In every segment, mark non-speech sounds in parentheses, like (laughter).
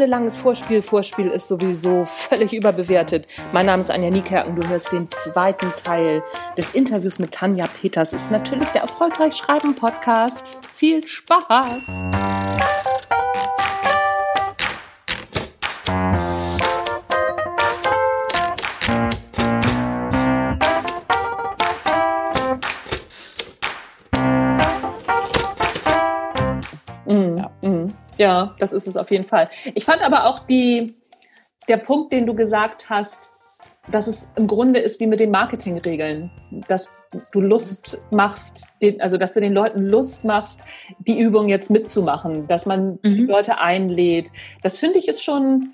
Ohne langes Vorspiel, Vorspiel ist sowieso völlig überbewertet. Mein Name ist Anja Niekerken, du hörst den zweiten Teil des Interviews mit Tanja Peters. Ist natürlich der Erfolgreich Schreiben Podcast. Viel Spaß! Ja, das ist es auf jeden Fall. Ich fand aber auch die, der Punkt, den du gesagt hast, dass es im Grunde ist wie mit den Marketingregeln, dass du Lust machst, also dass du den Leuten Lust machst, die Übung jetzt mitzumachen, dass man mhm. die Leute einlädt. Das finde ich ist schon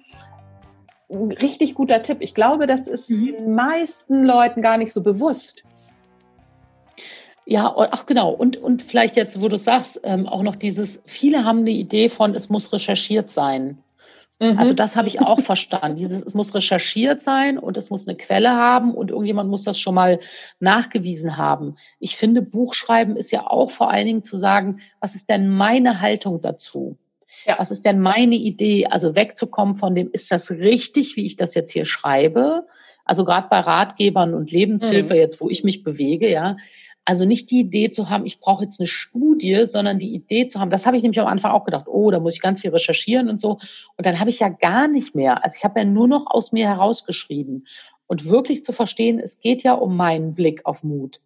ein richtig guter Tipp. Ich glaube, das ist mhm. den meisten Leuten gar nicht so bewusst. Ja, ach genau. Und, und vielleicht jetzt, wo du sagst, ähm, auch noch dieses, viele haben eine Idee von, es muss recherchiert sein. Mhm. Also das habe ich auch verstanden. Dieses, es muss recherchiert sein und es muss eine Quelle haben und irgendjemand muss das schon mal nachgewiesen haben. Ich finde, Buchschreiben ist ja auch vor allen Dingen zu sagen, was ist denn meine Haltung dazu? Ja. Was ist denn meine Idee? Also wegzukommen von dem, ist das richtig, wie ich das jetzt hier schreibe? Also gerade bei Ratgebern und Lebenshilfe, mhm. jetzt wo ich mich bewege, ja, also nicht die Idee zu haben, ich brauche jetzt eine Studie, sondern die Idee zu haben, das habe ich nämlich am Anfang auch gedacht, oh, da muss ich ganz viel recherchieren und so. Und dann habe ich ja gar nicht mehr. Also ich habe ja nur noch aus mir herausgeschrieben. Und wirklich zu verstehen, es geht ja um meinen Blick auf Mut.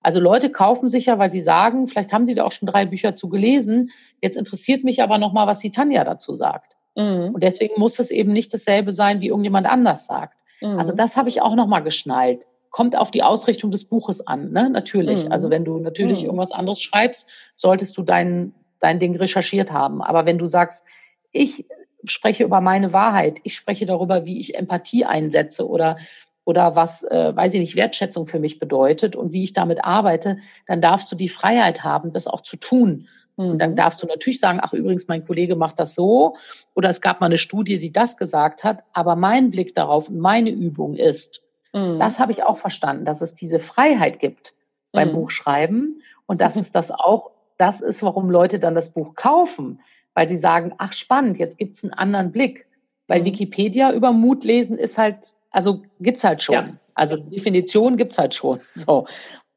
Also Leute kaufen sich ja, weil sie sagen, vielleicht haben sie da auch schon drei Bücher zu gelesen. Jetzt interessiert mich aber nochmal, was die Tanja dazu sagt. Mhm. Und deswegen muss es eben nicht dasselbe sein, wie irgendjemand anders sagt. Mhm. Also das habe ich auch nochmal geschnallt kommt auf die Ausrichtung des Buches an, ne? natürlich. Mhm. Also wenn du natürlich mhm. irgendwas anderes schreibst, solltest du dein, dein Ding recherchiert haben. Aber wenn du sagst, ich spreche über meine Wahrheit, ich spreche darüber, wie ich Empathie einsetze oder oder was, äh, weiß ich nicht, Wertschätzung für mich bedeutet und wie ich damit arbeite, dann darfst du die Freiheit haben, das auch zu tun. Und dann mhm. darfst du natürlich sagen, ach übrigens, mein Kollege macht das so oder es gab mal eine Studie, die das gesagt hat, aber mein Blick darauf und meine Übung ist, Mhm. Das habe ich auch verstanden, dass es diese Freiheit gibt beim mhm. Buchschreiben und dass es das auch, das ist, warum Leute dann das Buch kaufen, weil sie sagen, ach spannend, jetzt gibt es einen anderen Blick. Weil mhm. Wikipedia über Mut lesen ist halt, also gibt's halt schon. Ja. Also Definition gibt's halt schon. (laughs) So.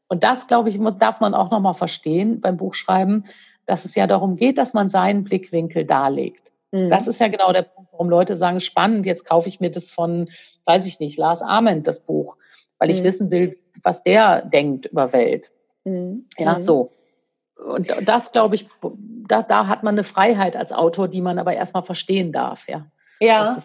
Und das, glaube ich, darf man auch nochmal verstehen beim Buchschreiben, dass es ja darum geht, dass man seinen Blickwinkel darlegt. Mhm. Das ist ja genau der Punkt, warum Leute sagen, spannend, jetzt kaufe ich mir das von, weiß ich nicht, Lars Ament, das Buch, weil ich mhm. wissen will, was der denkt über Welt. Mhm. Ja, mhm. so. Und das, glaube ich, da, da hat man eine Freiheit als Autor, die man aber erstmal verstehen darf, ja. Ja,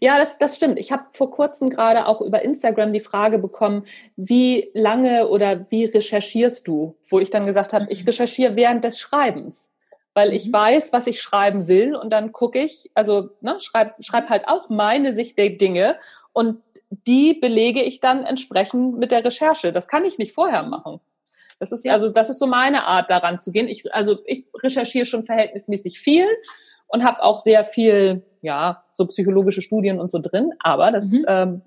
ja das, das stimmt. Ich habe vor kurzem gerade auch über Instagram die Frage bekommen, wie lange oder wie recherchierst du? Wo ich dann gesagt habe, ich mhm. recherchiere während des Schreibens weil ich mhm. weiß, was ich schreiben will und dann gucke ich, also ne, schreib, schreib halt auch meine Sicht der Dinge und die belege ich dann entsprechend mit der Recherche. Das kann ich nicht vorher machen. Das ist ja. also das ist so meine Art daran zu gehen. Ich also ich recherchiere schon verhältnismäßig viel und habe auch sehr viel ja so psychologische Studien und so drin, aber das mhm. ähm,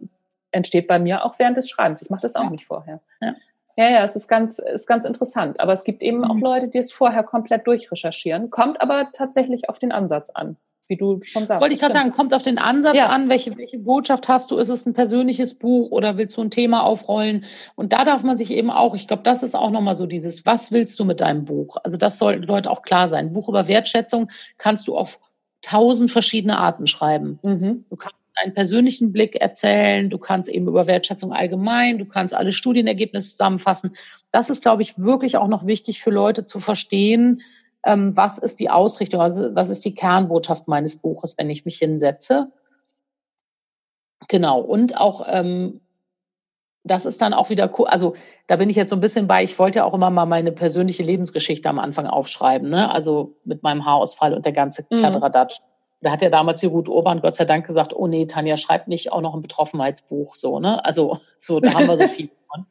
entsteht bei mir auch während des Schreibens. Ich mache das auch ja. nicht vorher. Ja. Ja, ja, es ist ganz, ist ganz interessant. Aber es gibt eben auch mhm. Leute, die es vorher komplett durchrecherchieren. Kommt aber tatsächlich auf den Ansatz an, wie du schon sagst. Wollte ich gerade sagen, kommt auf den Ansatz ja. an, welche, welche Botschaft hast du? Ist es ein persönliches Buch oder willst du ein Thema aufrollen? Und da darf man sich eben auch, ich glaube, das ist auch nochmal so dieses, was willst du mit deinem Buch? Also das sollten Leute auch klar sein. Ein Buch über Wertschätzung kannst du auf tausend verschiedene Arten schreiben. Mhm. Du kannst deinen persönlichen Blick erzählen, du kannst eben über Wertschätzung allgemein, du kannst alle Studienergebnisse zusammenfassen. Das ist, glaube ich, wirklich auch noch wichtig für Leute zu verstehen, ähm, was ist die Ausrichtung, also was ist die Kernbotschaft meines Buches, wenn ich mich hinsetze. Genau, und auch ähm, das ist dann auch wieder, also da bin ich jetzt so ein bisschen bei, ich wollte ja auch immer mal meine persönliche Lebensgeschichte am Anfang aufschreiben, ne? also mit meinem Haarausfall und der ganze mhm. Da hat ja damals die Ruth Urban Gott sei Dank gesagt, oh nee, Tanja, schreibt nicht auch noch ein Betroffenheitsbuch, so, ne? Also, so, da haben wir so (laughs) viel von.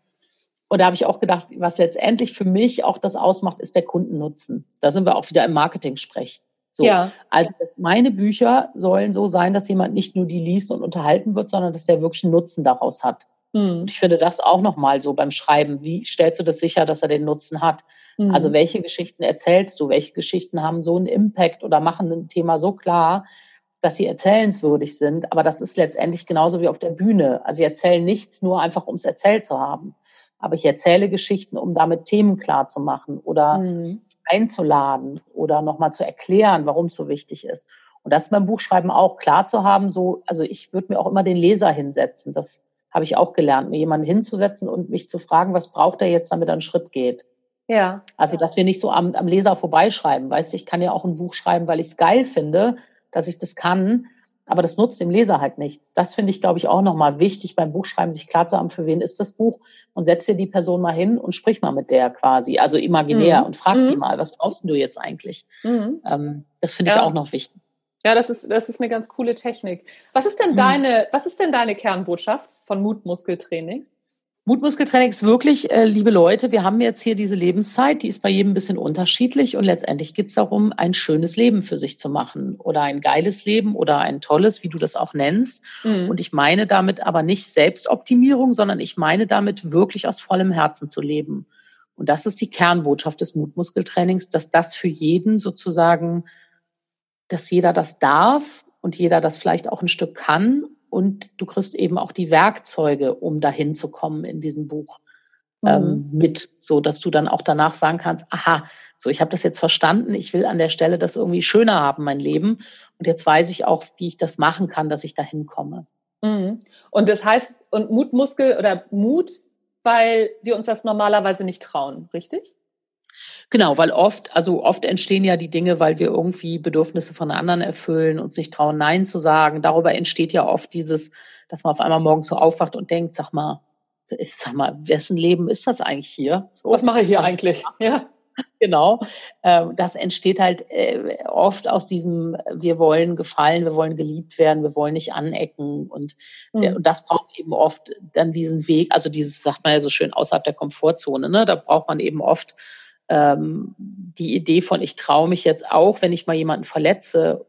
Und da habe ich auch gedacht, was letztendlich für mich auch das ausmacht, ist der Kundennutzen. Da sind wir auch wieder im Marketing-Sprech. So. Ja. Also meine Bücher sollen so sein, dass jemand nicht nur die liest und unterhalten wird, sondern dass der wirklich einen Nutzen daraus hat. Hm. Und ich finde das auch nochmal so beim Schreiben. Wie stellst du das sicher, dass er den Nutzen hat? Mhm. Also welche Geschichten erzählst du? Welche Geschichten haben so einen Impact oder machen ein Thema so klar, dass sie erzählenswürdig sind? Aber das ist letztendlich genauso wie auf der Bühne. Also ich erzähle nichts nur einfach, um es erzählt zu haben. Aber ich erzähle Geschichten, um damit Themen klar zu machen oder mhm. einzuladen oder nochmal zu erklären, warum es so wichtig ist. Und das beim Buchschreiben auch klar zu haben, so, also ich würde mir auch immer den Leser hinsetzen. Das habe ich auch gelernt, mir jemanden hinzusetzen und mich zu fragen, was braucht er jetzt, damit er einen Schritt geht. Ja. Also, dass wir nicht so am, am Leser vorbeischreiben. Weißt du, ich kann ja auch ein Buch schreiben, weil ich es geil finde, dass ich das kann, aber das nutzt dem Leser halt nichts. Das finde ich, glaube ich, auch nochmal wichtig beim Buchschreiben, sich klar zu haben, für wen ist das Buch und setz dir die Person mal hin und sprich mal mit der quasi, also imaginär mhm. und frag mhm. die mal, was brauchst du jetzt eigentlich? Mhm. Ähm, das finde ich ja. auch noch wichtig. Ja, das ist, das ist eine ganz coole Technik. Was ist denn mhm. deine, was ist denn deine Kernbotschaft von Mutmuskeltraining? Mutmuskeltraining ist wirklich, äh, liebe Leute, wir haben jetzt hier diese Lebenszeit, die ist bei jedem ein bisschen unterschiedlich und letztendlich geht es darum, ein schönes Leben für sich zu machen oder ein geiles Leben oder ein tolles, wie du das auch nennst. Mhm. Und ich meine damit aber nicht Selbstoptimierung, sondern ich meine damit wirklich aus vollem Herzen zu leben. Und das ist die Kernbotschaft des Mutmuskeltrainings, dass das für jeden sozusagen dass jeder das darf und jeder das vielleicht auch ein Stück kann. Und du kriegst eben auch die Werkzeuge, um dahin zu kommen in diesem Buch ähm, mhm. mit, so dass du dann auch danach sagen kannst, aha, so ich habe das jetzt verstanden, ich will an der Stelle das irgendwie schöner haben, mein Leben. Und jetzt weiß ich auch, wie ich das machen kann, dass ich dahin komme. Mhm. Und das heißt, und Mutmuskel oder Mut, weil wir uns das normalerweise nicht trauen, richtig? Genau, weil oft, also oft entstehen ja die Dinge, weil wir irgendwie Bedürfnisse von anderen erfüllen und sich trauen, Nein zu sagen. Darüber entsteht ja oft dieses, dass man auf einmal morgens so aufwacht und denkt, sag mal, sag mal, wessen Leben ist das eigentlich hier? So, Was mache ich hier eigentlich? Ja. (laughs) Genau. Ähm, das entsteht halt äh, oft aus diesem, wir wollen gefallen, wir wollen geliebt werden, wir wollen nicht anecken. Und, mhm. und das braucht eben oft dann diesen Weg, also dieses, sagt man ja so schön, außerhalb der Komfortzone. Ne? Da braucht man eben oft ähm, die Idee von, ich traue mich jetzt auch, wenn ich mal jemanden verletze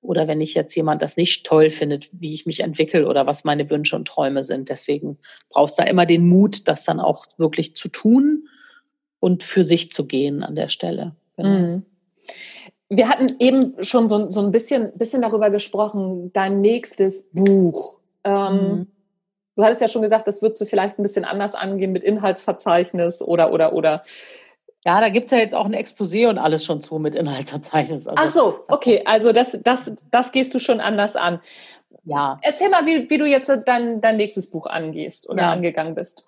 oder wenn ich jetzt jemand das nicht toll findet, wie ich mich entwickle oder was meine Wünsche und Träume sind. Deswegen brauchst du da immer den Mut, das dann auch wirklich zu tun und für sich zu gehen an der Stelle. Genau. Mhm. Wir hatten eben schon so, so ein bisschen, bisschen darüber gesprochen, dein nächstes Buch. Ähm, mhm. Du hattest ja schon gesagt, das wird du vielleicht ein bisschen anders angehen mit Inhaltsverzeichnis oder, oder, oder. Ja, da gibt's ja jetzt auch ein Exposé und alles schon zu mit Inhaltsverzeichnis. Also, Ach so, okay, also das, das, das gehst du schon anders an. Ja. Erzähl mal, wie, wie du jetzt dein, dein nächstes Buch angehst oder ja. angegangen bist.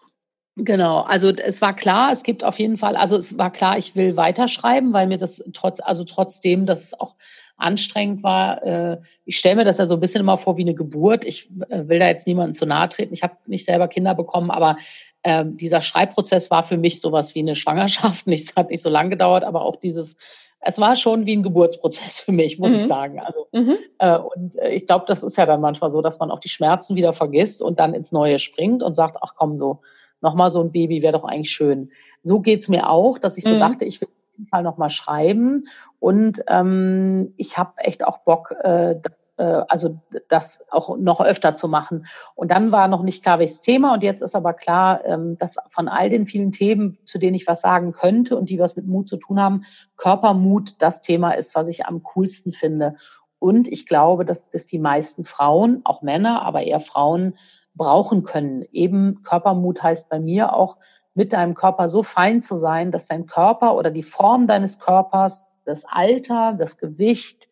Genau, also es war klar, es gibt auf jeden Fall, also es war klar, ich will weiterschreiben, weil mir das trotz, also trotzdem, dass es auch anstrengend war, äh, ich stelle mir das ja so ein bisschen immer vor wie eine Geburt. Ich äh, will da jetzt niemandem zu nahe treten. Ich habe nicht selber Kinder bekommen, aber ähm, dieser Schreibprozess war für mich sowas wie eine Schwangerschaft. (laughs) Nichts hat nicht so lange gedauert, aber auch dieses, es war schon wie ein Geburtsprozess für mich, muss mhm. ich sagen. Also, mhm. äh, und äh, ich glaube, das ist ja dann manchmal so, dass man auch die Schmerzen wieder vergisst und dann ins Neue springt und sagt, ach komm, so, nochmal so ein Baby wäre doch eigentlich schön. So geht's mir auch, dass ich so mhm. dachte, ich will auf jeden Fall nochmal schreiben. Und ähm, ich habe echt auch Bock, äh, das also das auch noch öfter zu machen. Und dann war noch nicht klar, welches Thema. Und jetzt ist aber klar, ähm, dass von all den vielen Themen, zu denen ich was sagen könnte und die was mit Mut zu tun haben, Körpermut das Thema ist, was ich am coolsten finde. Und ich glaube, dass das die meisten Frauen, auch Männer, aber eher Frauen, brauchen können. Eben Körpermut heißt bei mir auch, mit deinem Körper so fein zu sein, dass dein Körper oder die Form deines Körpers, das Alter, das Gewicht,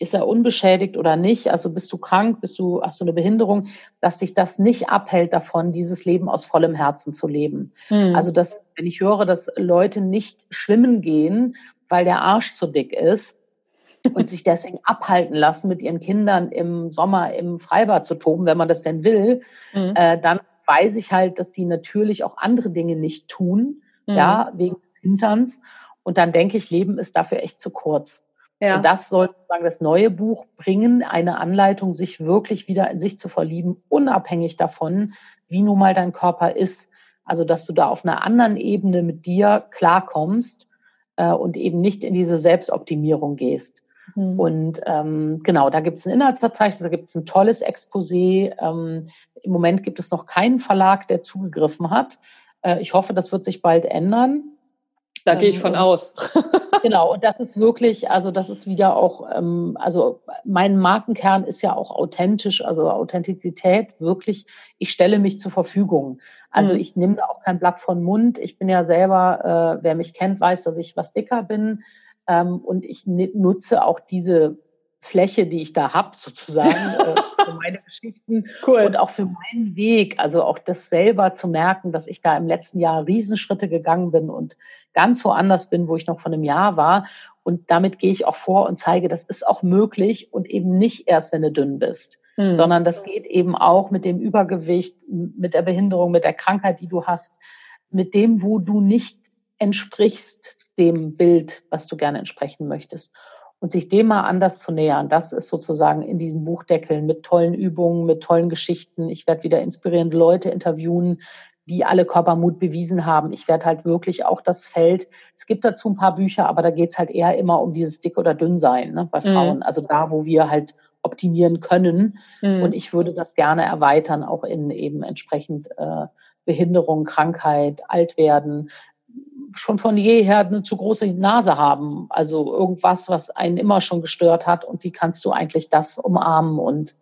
ist er unbeschädigt oder nicht? Also bist du krank, bist du, hast du eine Behinderung, dass sich das nicht abhält davon, dieses Leben aus vollem Herzen zu leben. Mhm. Also dass, wenn ich höre, dass Leute nicht schwimmen gehen, weil der Arsch zu dick ist und sich deswegen (laughs) abhalten lassen, mit ihren Kindern im Sommer im Freibad zu toben, wenn man das denn will, mhm. äh, dann weiß ich halt, dass sie natürlich auch andere Dinge nicht tun, mhm. ja, wegen des Hinterns. Und dann denke ich, Leben ist dafür echt zu kurz. Ja. Und das soll sozusagen das neue Buch bringen, eine Anleitung, sich wirklich wieder in sich zu verlieben, unabhängig davon, wie nun mal dein Körper ist. Also, dass du da auf einer anderen Ebene mit dir klarkommst äh, und eben nicht in diese Selbstoptimierung gehst. Mhm. Und ähm, genau, da gibt es ein Inhaltsverzeichnis, da gibt es ein tolles Exposé. Ähm, Im Moment gibt es noch keinen Verlag, der zugegriffen hat. Äh, ich hoffe, das wird sich bald ändern. Da gehe ich von ähm, aus. Genau, und das ist wirklich, also das ist wieder auch, ähm, also mein Markenkern ist ja auch authentisch, also Authentizität, wirklich, ich stelle mich zur Verfügung. Also mhm. ich nehme da auch kein Blatt von Mund. Ich bin ja selber, äh, wer mich kennt, weiß, dass ich was dicker bin. Ähm, und ich nutze auch diese Fläche, die ich da habe, sozusagen, äh, (laughs) für meine Geschichten cool. und auch für meinen Weg. Also auch das selber zu merken, dass ich da im letzten Jahr Riesenschritte gegangen bin und ganz woanders bin, wo ich noch von einem Jahr war. Und damit gehe ich auch vor und zeige, das ist auch möglich und eben nicht erst, wenn du dünn bist, mhm. sondern das geht eben auch mit dem Übergewicht, mit der Behinderung, mit der Krankheit, die du hast, mit dem, wo du nicht entsprichst dem Bild, was du gerne entsprechen möchtest. Und sich dem mal anders zu nähern, das ist sozusagen in diesen Buchdeckeln mit tollen Übungen, mit tollen Geschichten. Ich werde wieder inspirierende Leute interviewen, die alle Körpermut bewiesen haben. Ich werde halt wirklich auch das Feld, es gibt dazu ein paar Bücher, aber da geht's halt eher immer um dieses dick oder dünn sein ne, bei mhm. Frauen. Mhm. Also da, wo wir halt optimieren können. Mhm. Und ich würde das gerne erweitern, auch in eben entsprechend äh, Behinderung, Krankheit, Altwerden, schon von jeher eine zu große Nase haben. Also irgendwas, was einen immer schon gestört hat. Und wie kannst du eigentlich das umarmen und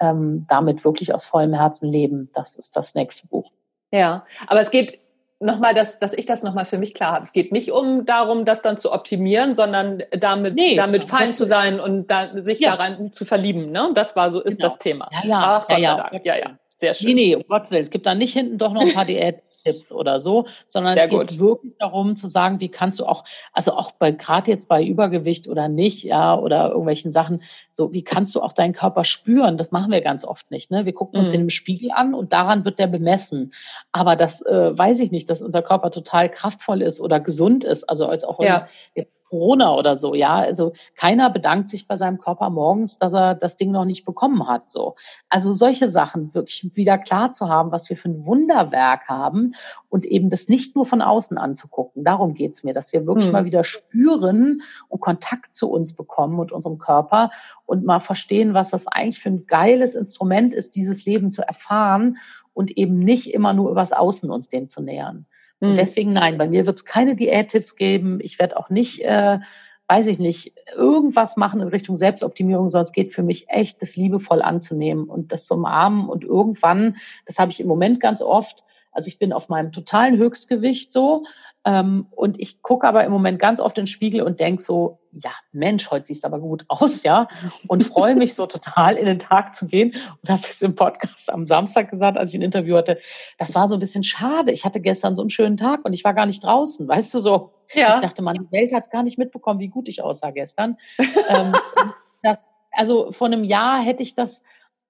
ähm, damit wirklich aus vollem Herzen leben? Das ist das nächste Buch. Ja, aber es geht nochmal, dass, dass ich das nochmal für mich klar habe. Es geht nicht um darum, das dann zu optimieren, sondern damit, nee, damit fein zu sein und da, sich ja. daran zu verlieben. Ne? Das war so, ist genau. das Thema. Ja, ja. Ach, Gott ja, sei Dank. Ja, ja. Sehr schön. Nee, nee, um Gottes Willen. Es gibt da nicht hinten doch noch ein paar (laughs) Diät Tipps oder so, sondern Sehr es geht gut. wirklich darum zu sagen, wie kannst du auch, also auch bei gerade jetzt bei Übergewicht oder nicht, ja, oder irgendwelchen Sachen, so wie kannst du auch deinen Körper spüren? Das machen wir ganz oft nicht. Ne? Wir gucken uns mhm. in dem Spiegel an und daran wird der bemessen. Aber das äh, weiß ich nicht, dass unser Körper total kraftvoll ist oder gesund ist. Also als auch ja. jetzt Corona oder so, ja. Also keiner bedankt sich bei seinem Körper morgens, dass er das Ding noch nicht bekommen hat. So. Also solche Sachen wirklich wieder klar zu haben, was wir für ein Wunderwerk haben und eben das nicht nur von außen anzugucken. Darum geht's mir, dass wir wirklich hm. mal wieder spüren und Kontakt zu uns bekommen und unserem Körper und mal verstehen, was das eigentlich für ein geiles Instrument ist, dieses Leben zu erfahren und eben nicht immer nur übers Außen uns dem zu nähern. Und hm. deswegen nein, bei mir wird es keine Diättipps geben. Ich werde auch nicht, äh, weiß ich nicht, irgendwas machen in Richtung Selbstoptimierung, sondern es geht für mich echt, das liebevoll anzunehmen und das zu umarmen. Und irgendwann, das habe ich im Moment ganz oft, also ich bin auf meinem totalen Höchstgewicht so, ähm, und ich gucke aber im Moment ganz oft in den Spiegel und denke so, ja, Mensch, heute sieht es aber gut aus, ja. Und freue mich so total in den Tag zu gehen. Und habe es im Podcast am Samstag gesagt, als ich ein Interview hatte, das war so ein bisschen schade. Ich hatte gestern so einen schönen Tag und ich war gar nicht draußen, weißt du so. Ja. Ich dachte, man, die Welt hat es gar nicht mitbekommen, wie gut ich aussah gestern. ähm, (laughs) das, also vor einem Jahr hätte ich das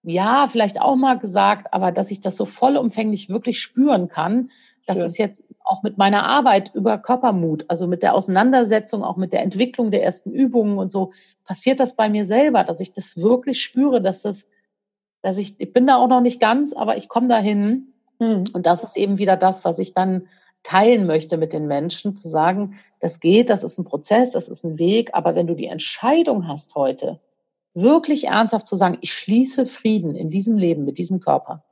ja, vielleicht auch mal gesagt, aber dass ich das so vollumfänglich wirklich spüren kann, das Schön. ist jetzt auch mit meiner Arbeit über Körpermut, also mit der Auseinandersetzung, auch mit der Entwicklung der ersten Übungen und so, passiert das bei mir selber, dass ich das wirklich spüre, dass das, dass ich, ich bin da auch noch nicht ganz, aber ich komme dahin. Hm. Und das ist eben wieder das, was ich dann teilen möchte mit den Menschen, zu sagen, das geht, das ist ein Prozess, das ist ein Weg, aber wenn du die Entscheidung hast heute, wirklich ernsthaft zu sagen, ich schließe Frieden in diesem Leben mit diesem Körper,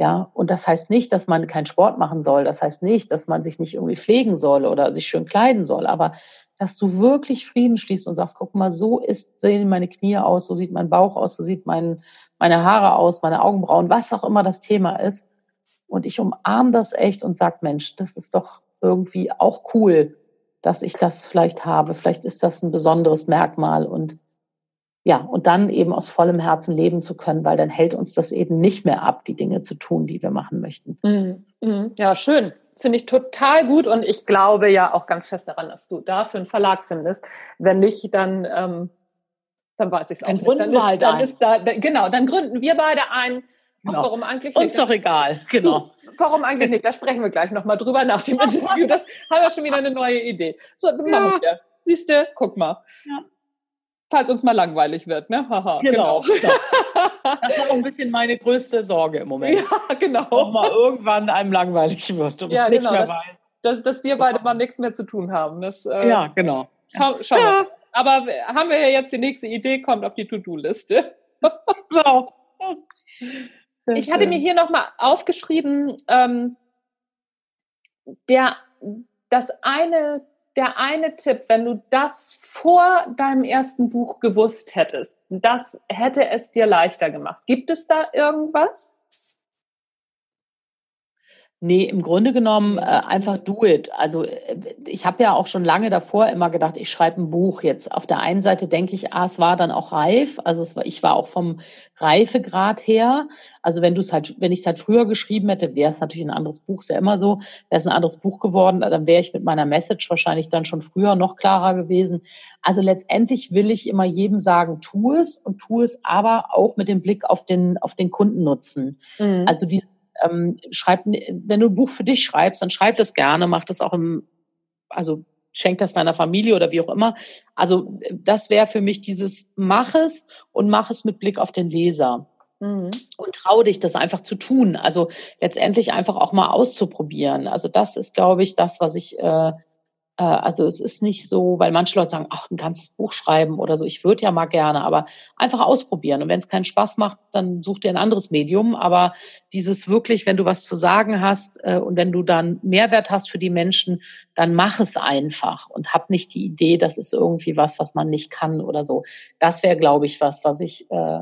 ja, und das heißt nicht, dass man keinen Sport machen soll. Das heißt nicht, dass man sich nicht irgendwie pflegen soll oder sich schön kleiden soll. Aber dass du wirklich Frieden schließt und sagst, guck mal, so ist, sehen meine Knie aus, so sieht mein Bauch aus, so sieht mein, meine Haare aus, meine Augenbrauen, was auch immer das Thema ist. Und ich umarme das echt und sag, Mensch, das ist doch irgendwie auch cool, dass ich das vielleicht habe. Vielleicht ist das ein besonderes Merkmal und ja, und dann eben aus vollem Herzen leben zu können, weil dann hält uns das eben nicht mehr ab, die Dinge zu tun, die wir machen möchten. Mhm. Mhm. Ja, schön. Finde ich total gut und ich glaube ja auch ganz fest daran, dass du dafür einen Verlag findest. Wenn nicht, dann, ähm, dann weiß ich es auch dann nicht. Gründen dann wir halt dann da, da, genau, dann gründen wir beide ein. Genau. Ach, warum eigentlich Uns nicht? doch egal, genau. Warum eigentlich nicht? Da sprechen wir gleich nochmal drüber nach dem Interview. Das haben wir schon wieder eine neue Idee. So, ja. machen wir. Siehst du, guck mal. Ja falls uns mal langweilig wird, ne? Haha, genau. genau. (laughs) Das ist auch ein bisschen meine größte Sorge im Moment. Ja, genau. Ob mal irgendwann einem langweilig wird und ja, nicht genau, mehr dass, weiß. Dass, dass wir beide mal nichts mehr zu tun haben. Das, äh, ja, genau. Schau, schau ja. Aber haben wir ja jetzt die nächste Idee, kommt auf die To-Do-Liste. (laughs) Genau. Ich hatte mir hier nochmal aufgeschrieben, ähm, der das eine, der eine Tipp, wenn du das vor deinem ersten Buch gewusst hättest, das hätte es dir leichter gemacht. Gibt es da irgendwas? Nee, im Grunde genommen äh, einfach do it. Also äh, ich habe ja auch schon lange davor immer gedacht, ich schreibe ein Buch jetzt. Auf der einen Seite denke ich, ah, es war dann auch reif. Also war, ich war auch vom Reifegrad her. Also wenn du es halt, wenn ich es halt früher geschrieben hätte, wäre es natürlich ein anderes Buch, ist ja immer so, wäre es ein anderes Buch geworden, dann wäre ich mit meiner Message wahrscheinlich dann schon früher noch klarer gewesen. Also letztendlich will ich immer jedem sagen, tu es und tu es aber auch mit dem Blick auf den, auf den Kundennutzen. Mhm. Also die ähm, schreib, wenn du ein Buch für dich schreibst, dann schreib das gerne, mach das auch im, also schenk das deiner Familie oder wie auch immer. Also das wäre für mich dieses mach es und mach es mit Blick auf den Leser. Mhm. Und trau dich, das einfach zu tun. Also letztendlich einfach auch mal auszuprobieren. Also das ist, glaube ich, das, was ich äh, äh, also es ist nicht so, weil manche Leute sagen, ach, ein ganzes Buch schreiben oder so. Ich würde ja mal gerne, aber einfach ausprobieren. Und wenn es keinen Spaß macht, dann such dir ein anderes Medium. Aber dieses wirklich, wenn du was zu sagen hast äh, und wenn du dann Mehrwert hast für die Menschen, dann mach es einfach und hab nicht die Idee, das ist irgendwie was, was man nicht kann oder so. Das wäre, glaube ich, was, was ich äh,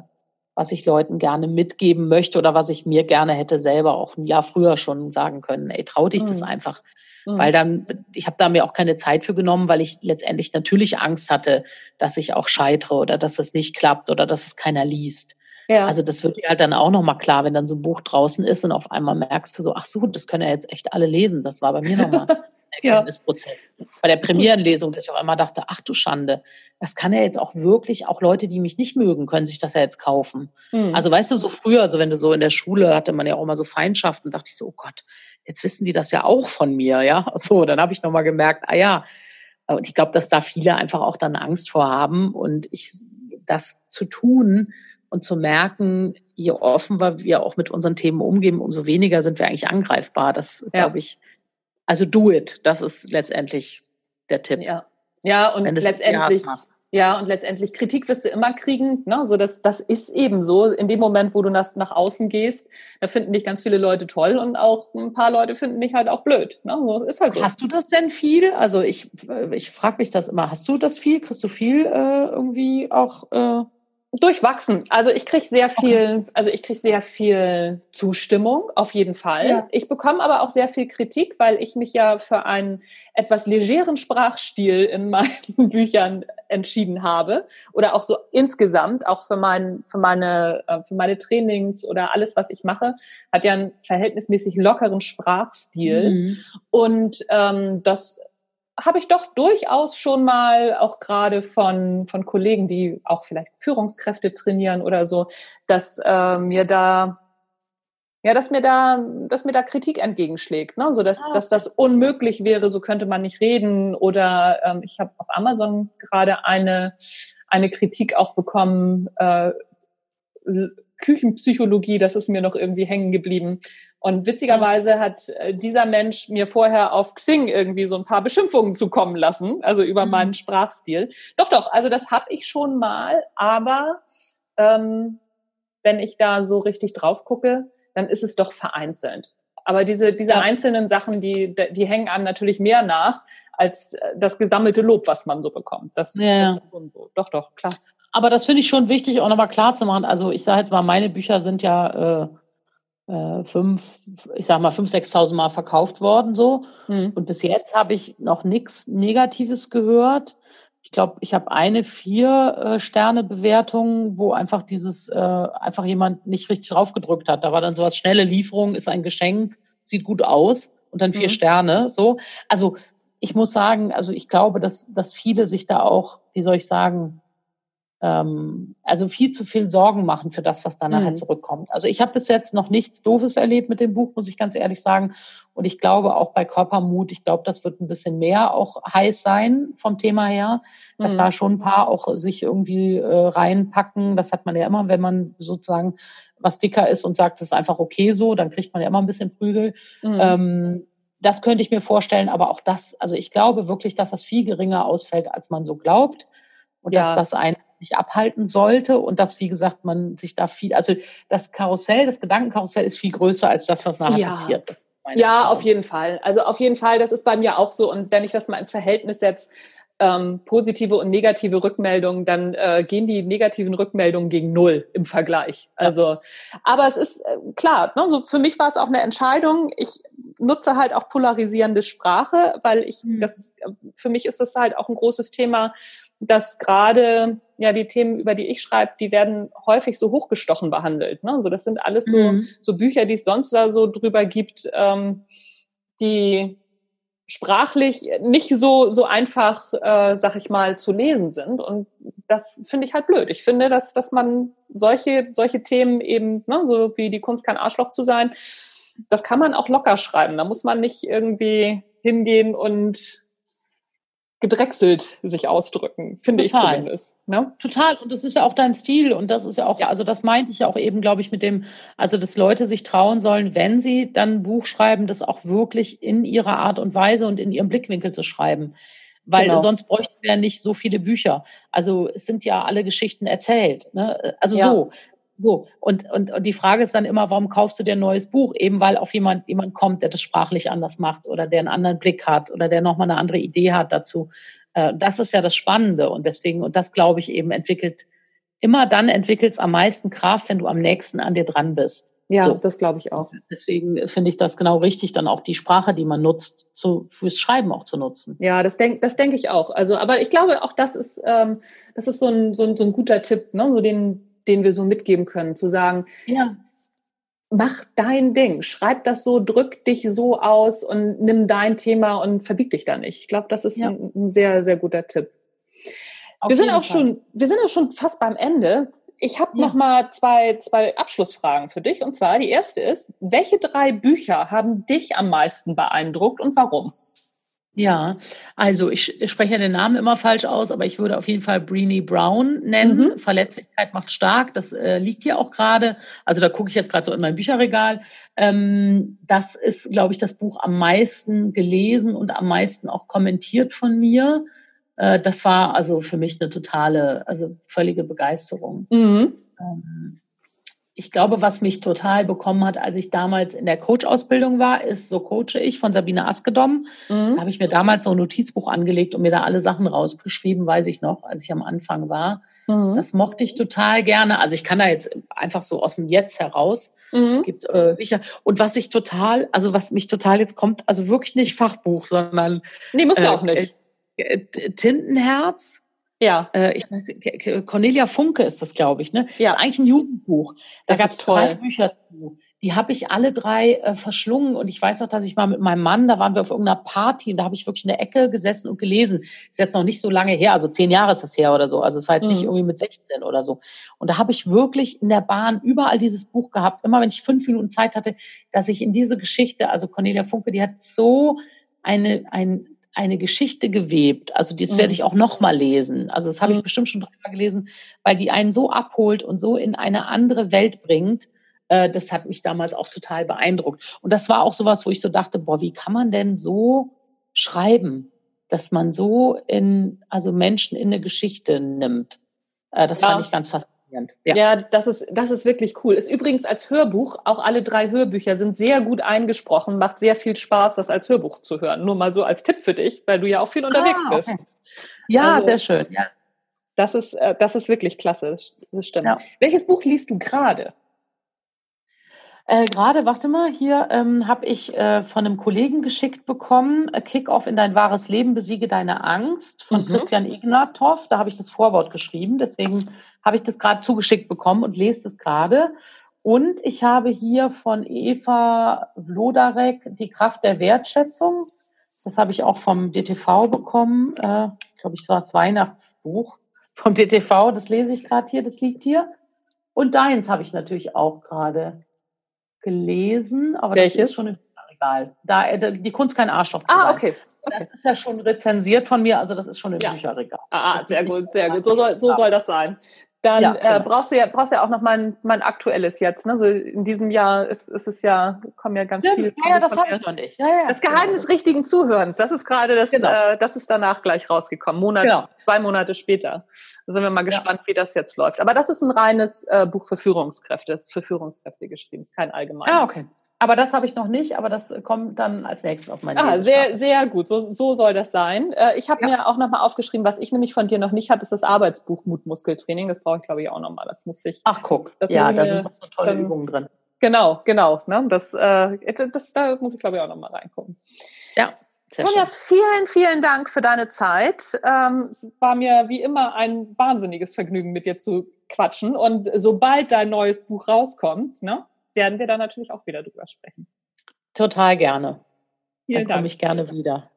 was ich Leuten gerne mitgeben möchte oder was ich mir gerne hätte selber auch ein Jahr früher schon sagen können. Ey, trau dich mhm. das einfach. Mhm. Weil dann, ich habe da mir auch keine Zeit für genommen, weil ich letztendlich natürlich Angst hatte, dass ich auch scheitere oder dass es nicht klappt oder dass es keiner liest. Ja. Also das wird dir halt dann auch nochmal klar, wenn dann so ein Buch draußen ist und auf einmal merkst du so, ach so, das können ja jetzt echt alle lesen. Das war bei mir nochmal (laughs) ein Erkenntnisprozess. ja. Bei der Premierenlesung, dass ich auf einmal dachte, ach du Schande, das kann ja jetzt auch wirklich, auch Leute, die mich nicht mögen, können sich das ja jetzt kaufen. Mhm. Also weißt du, so früher, also wenn du so in der Schule hatte man ja auch immer so Feindschaften, dachte ich so, oh Gott, jetzt wissen die das ja auch von mir, ja. (laughs) So, dann habe ich nochmal gemerkt, ah ja, und ich glaube, dass da viele einfach auch dann Angst vor haben und ich das zu tun und zu merken, je offener wir auch mit unseren Themen umgehen, umso weniger sind wir eigentlich angreifbar. Das ja. glaube ich. Also do it. Das ist letztendlich der Tipp. Ja, ja und letztendlich. Ja, und letztendlich Kritik wirst du immer kriegen. Ne? So das, das ist eben so. In dem Moment, wo du das nach außen gehst, da finden dich ganz viele Leute toll und auch ein paar Leute finden dich halt auch blöd. Ne? So, ist halt so. Hast du das denn viel? Also ich, ich frage mich das immer. Hast du das viel? Kriegst du viel äh, irgendwie auch? Äh Durchwachsen. Also ich kriege sehr viel, okay. also ich kriege sehr viel Zustimmung, auf jeden Fall. Ja. Ich bekomme aber auch sehr viel Kritik, weil ich mich ja für einen etwas legeren Sprachstil in meinen (laughs) Büchern entschieden habe. Oder auch so insgesamt, auch für, mein, für, meine, äh, für meine Trainings oder alles, was ich mache, hat ja einen verhältnismäßig lockeren Sprachstil. Mhm. Und ähm, das habe ich doch durchaus schon mal auch gerade von, von Kollegen, die auch vielleicht Führungskräfte trainieren oder so, dass äh, mir da ja, dass mir da, dass mir da Kritik entgegenschlägt, ne? so dass, ah, dass das unmöglich wäre, so könnte man nicht reden. Oder ähm, ich habe auf Amazon gerade eine eine Kritik auch bekommen, äh, Küchenpsychologie, das ist mir noch irgendwie hängen geblieben. Und witzigerweise hat äh, dieser Mensch mir vorher auf Xing irgendwie so ein paar Beschimpfungen zukommen lassen, also über mhm. meinen Sprachstil. Doch, doch, also das habe ich schon mal, aber ähm, wenn ich da so richtig drauf gucke, dann ist es doch vereinzelt. Aber diese, diese ja. einzelnen Sachen, die, die hängen einem natürlich mehr nach als äh, das gesammelte Lob, was man so bekommt. Das, ja. das ist schon so. Doch, doch, klar. Aber das finde ich schon wichtig, auch nochmal klar zu machen. Also ich sage jetzt mal, meine Bücher sind ja äh, äh, fünf, ich sag mal, fünf, sechstausend Mal verkauft worden so. Mhm. Und bis jetzt habe ich noch nichts Negatives gehört. Ich glaube, ich habe eine vier äh, Sterne Bewertung, wo einfach dieses äh, einfach jemand nicht richtig draufgedrückt hat. Da war dann sowas schnelle Lieferung ist ein Geschenk, sieht gut aus und dann vier mhm. Sterne. So, also ich muss sagen, also ich glaube, dass dass viele sich da auch, wie soll ich sagen, ähm, also viel zu viel Sorgen machen für das, was dann nachher mhm. zurückkommt. Also ich habe bis jetzt noch nichts Doofes erlebt mit dem Buch, muss ich ganz ehrlich sagen. Und ich glaube auch bei Körpermut, ich glaube, das wird ein bisschen mehr auch heiß sein vom Thema her, dass mhm. da schon ein paar auch sich irgendwie äh, reinpacken. Das hat man ja immer, wenn man sozusagen was dicker ist und sagt, das ist einfach okay so, dann kriegt man ja immer ein bisschen Prügel. Mhm. Ähm, das könnte ich mir vorstellen, aber auch das, also ich glaube wirklich, dass das viel geringer ausfällt, als man so glaubt. Und ja. dass das ein nicht abhalten sollte und dass, wie gesagt, man sich da viel, also das Karussell, das Gedankenkarussell ist viel größer als das, was nachher ja. passiert ist. Ja, auf jeden Fall. Also auf jeden Fall, das ist bei mir auch so. Und wenn ich das mal ins Verhältnis setze, ähm, positive und negative Rückmeldungen, dann äh, gehen die negativen Rückmeldungen gegen null im Vergleich. Also, aber es ist äh, klar, ne, so für mich war es auch eine Entscheidung. Ich nutze halt auch polarisierende Sprache, weil ich mhm. das für mich ist das halt auch ein großes Thema, dass gerade ja die Themen, über die ich schreibe, die werden häufig so hochgestochen behandelt. Ne? Also das sind alles so mhm. so Bücher, die es sonst da so drüber gibt, ähm, die sprachlich nicht so so einfach, äh, sag ich mal, zu lesen sind. Und das finde ich halt blöd. Ich finde, dass dass man solche solche Themen eben, ne, so wie die Kunst kein Arschloch zu sein, das kann man auch locker schreiben. Da muss man nicht irgendwie hingehen und gedrechselt sich ausdrücken, finde ich zumindest. Ne? Total. Und das ist ja auch dein Stil. Und das ist ja auch, ja, also das meinte ich ja auch eben, glaube ich, mit dem, also dass Leute sich trauen sollen, wenn sie dann ein Buch schreiben, das auch wirklich in ihrer Art und Weise und in ihrem Blickwinkel zu schreiben. Weil genau. sonst bräuchten wir nicht so viele Bücher. Also es sind ja alle Geschichten erzählt. Ne? Also ja. so. So, und, und, und die Frage ist dann immer, warum kaufst du dir ein neues Buch? Eben weil auf jemand, jemand kommt, der das sprachlich anders macht oder der einen anderen Blick hat oder der nochmal eine andere Idee hat dazu. Äh, das ist ja das Spannende. Und deswegen, und das glaube ich eben, entwickelt, immer dann entwickelt es am meisten Kraft, wenn du am nächsten an dir dran bist. Ja, so. das glaube ich auch. Deswegen finde ich das genau richtig, dann auch die Sprache, die man nutzt, zu, fürs Schreiben auch zu nutzen. Ja, das denke das denk ich auch. Also, aber ich glaube auch, das ist, ähm, das ist so ein, so ein, so ein guter Tipp, ne? so den, den wir so mitgeben können, zu sagen, ja. mach dein Ding, schreib das so, drück dich so aus und nimm dein Thema und verbieg dich da nicht. Ich glaube, das ist ja. ein, ein, sehr, sehr guter Tipp. wir sind auch Fall. schon, wir sind auch schon fast beim Ende. Ich habe ja. noch mal zwei, zwei Abschlussfragen für dich. Und zwar die erste ist: Welche drei Bücher haben dich am meisten beeindruckt und warum? Ja, also ich, ich spreche den Namen immer falsch aus, aber ich würde auf jeden Fall Breenie Brown nennen. Mhm. Verletzlichkeit macht stark. Das äh, liegt hier auch gerade. Also da gucke ich jetzt gerade so in mein Bücherregal. Ähm, das ist, glaube ich, das Buch am meisten gelesen und am meisten auch kommentiert von mir. Äh, das war also für mich eine totale, also völlige Begeisterung. Mhm. Ähm, ich glaube, was mich total bekommen hat, als ich damals in der Coach-Ausbildung war, ist So coache ich von Sabine Askedom. Mhm. Da habe ich mir damals so ein Notizbuch angelegt und mir da alle Sachen rausgeschrieben, weiß ich noch, als ich am Anfang war. Mhm. Das mochte ich total gerne. Also ich kann da jetzt einfach so aus dem Jetzt heraus. Mhm. Gibt äh, sicher. Und was ich total, also was mich total jetzt kommt, also wirklich nicht Fachbuch, sondern nee, muss ja äh, auch nicht. Äh, Tintenherz ja. Äh, ich weiß, Cornelia Funke ist das, glaube ich. Ne? Ja. Das ist eigentlich ein Jugendbuch. Da gab es drei Bücher zu. Die habe ich alle drei äh, verschlungen und ich weiß noch, dass ich mal mit meinem Mann, da waren wir auf irgendeiner Party und da habe ich wirklich in der Ecke gesessen und gelesen. Ist jetzt noch nicht so lange her, also zehn Jahre ist das her oder so. Also es war jetzt mhm. nicht irgendwie mit 16 oder so. Und da habe ich wirklich in der Bahn überall dieses Buch gehabt. Immer wenn ich fünf Minuten Zeit hatte, dass ich in diese Geschichte, also Cornelia Funke, die hat so eine, ein eine Geschichte gewebt. Also das mhm. werde ich auch noch mal lesen. Also das habe ich mhm. bestimmt schon dreimal gelesen, weil die einen so abholt und so in eine andere Welt bringt. Äh, das hat mich damals auch total beeindruckt. Und das war auch sowas, wo ich so dachte, boah, wie kann man denn so schreiben, dass man so in also Menschen in eine Geschichte nimmt? Äh, das ja. fand ich ganz faszinierend. Ja. ja, das ist, das ist wirklich cool. Ist übrigens als Hörbuch, auch alle drei Hörbücher sind sehr gut eingesprochen, macht sehr viel Spaß, das als Hörbuch zu hören. Nur mal so als Tipp für dich, weil du ja auch viel unterwegs ah, okay. bist. Ja, also, sehr schön. Ja. Das ist, äh, das ist wirklich klasse. Das stimmt. Ja. Welches Buch liest du gerade? Äh, Gerade, warte mal, hier ähm, habe ich äh, von einem Kollegen geschickt bekommen, äh, Kick-Off in dein wahres Leben, besiege deine Angst von mhm. Christian Ignatov. Da habe ich das Vorwort geschrieben, deswegen habe ich das gerade zugeschickt bekommen und lese das gerade. Und ich habe hier von Eva Vlodarek die Kraft der Wertschätzung. Das habe ich auch vom DTV bekommen. Äh, ich glaube, ich war das Weihnachtsbuch vom DTV. Das lese ich gerade hier, das liegt hier. Und deins habe ich natürlich auch gerade gelesen, aber Welches? das ist schon im Bücherregal. Da, äh, die Kunst kein Arschloch zu Ah, okay. okay. Das ist ja schon rezensiert von mir, also das ist schon im ja. Bücherregal. Ah, sehr gut, sehr gut. So soll, so soll das sein. Dann ja, äh, genau. äh, brauchst du ja brauchst ja auch noch mein, mein aktuelles jetzt. Ne? So in diesem Jahr ist, ist es ja kommen ja ganz viele. Ja, ja das habe ich noch nicht. Ja, ja, das Geheimnis genau. richtigen Zuhörens. Das ist gerade das. Genau. Äh, das ist danach gleich rausgekommen. Monat, genau. zwei Monate später. Da sind wir mal gespannt, ja. wie das jetzt läuft. Aber das ist ein reines äh, Buch für Führungskräfte. Das ist für Führungskräfte geschrieben. ist kein allgemeines. Ah, okay. Aber das habe ich noch nicht, aber das kommt dann als nächstes auf meine Ah, sehr, sehr gut. So, so soll das sein. Äh, ich habe ja. mir auch nochmal aufgeschrieben, was ich nämlich von dir noch nicht habe, ist das Arbeitsbuch Mutmuskeltraining. Das brauche ich, glaube ich, auch nochmal. Das muss ich. Ach, guck. ja, da sind noch so tolle dann, Übungen drin. Genau, genau. Ne? Das, äh, das, da muss ich, glaube ich, auch nochmal reingucken. Ja. Tonja, vielen, vielen Dank für deine Zeit. Ähm, es war mir wie immer ein wahnsinniges Vergnügen, mit dir zu quatschen. Und sobald dein neues Buch rauskommt, ne, werden wir da natürlich auch wieder drüber sprechen. Total gerne. Vielen Dann komme ich gerne wieder.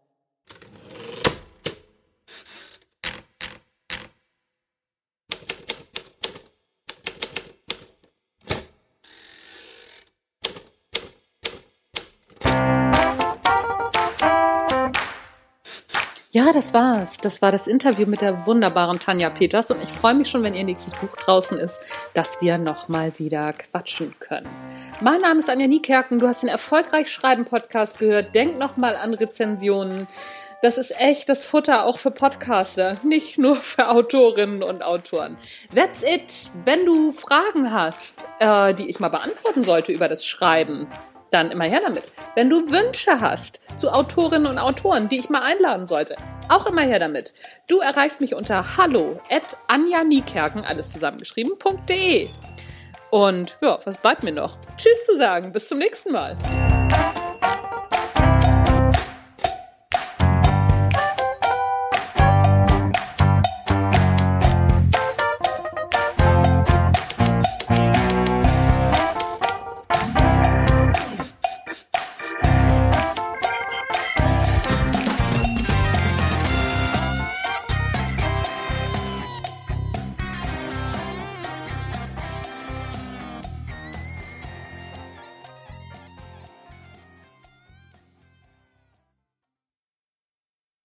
Ja, das war's. Das war das Interview mit der wunderbaren Tanja Peters und ich freue mich schon, wenn ihr nächstes Buch draußen ist, dass wir nochmal wieder quatschen können. Mein Name ist Anja Niekerken. Du hast den Erfolgreich Schreiben Podcast gehört. Denk nochmal an Rezensionen. Das ist echt das Futter auch für Podcaster, nicht nur für Autorinnen und Autoren. That's it. Wenn du Fragen hast, äh, die ich mal beantworten sollte über das Schreiben, dann immer her damit. Wenn du Wünsche hast zu Autorinnen und Autoren, die ich mal einladen sollte, auch immer her damit. Du erreichst mich unter hallo at Anja Niekerken, alles zusammengeschrieben.de. Und ja, was bleibt mir noch? Tschüss zu sagen. Bis zum nächsten Mal.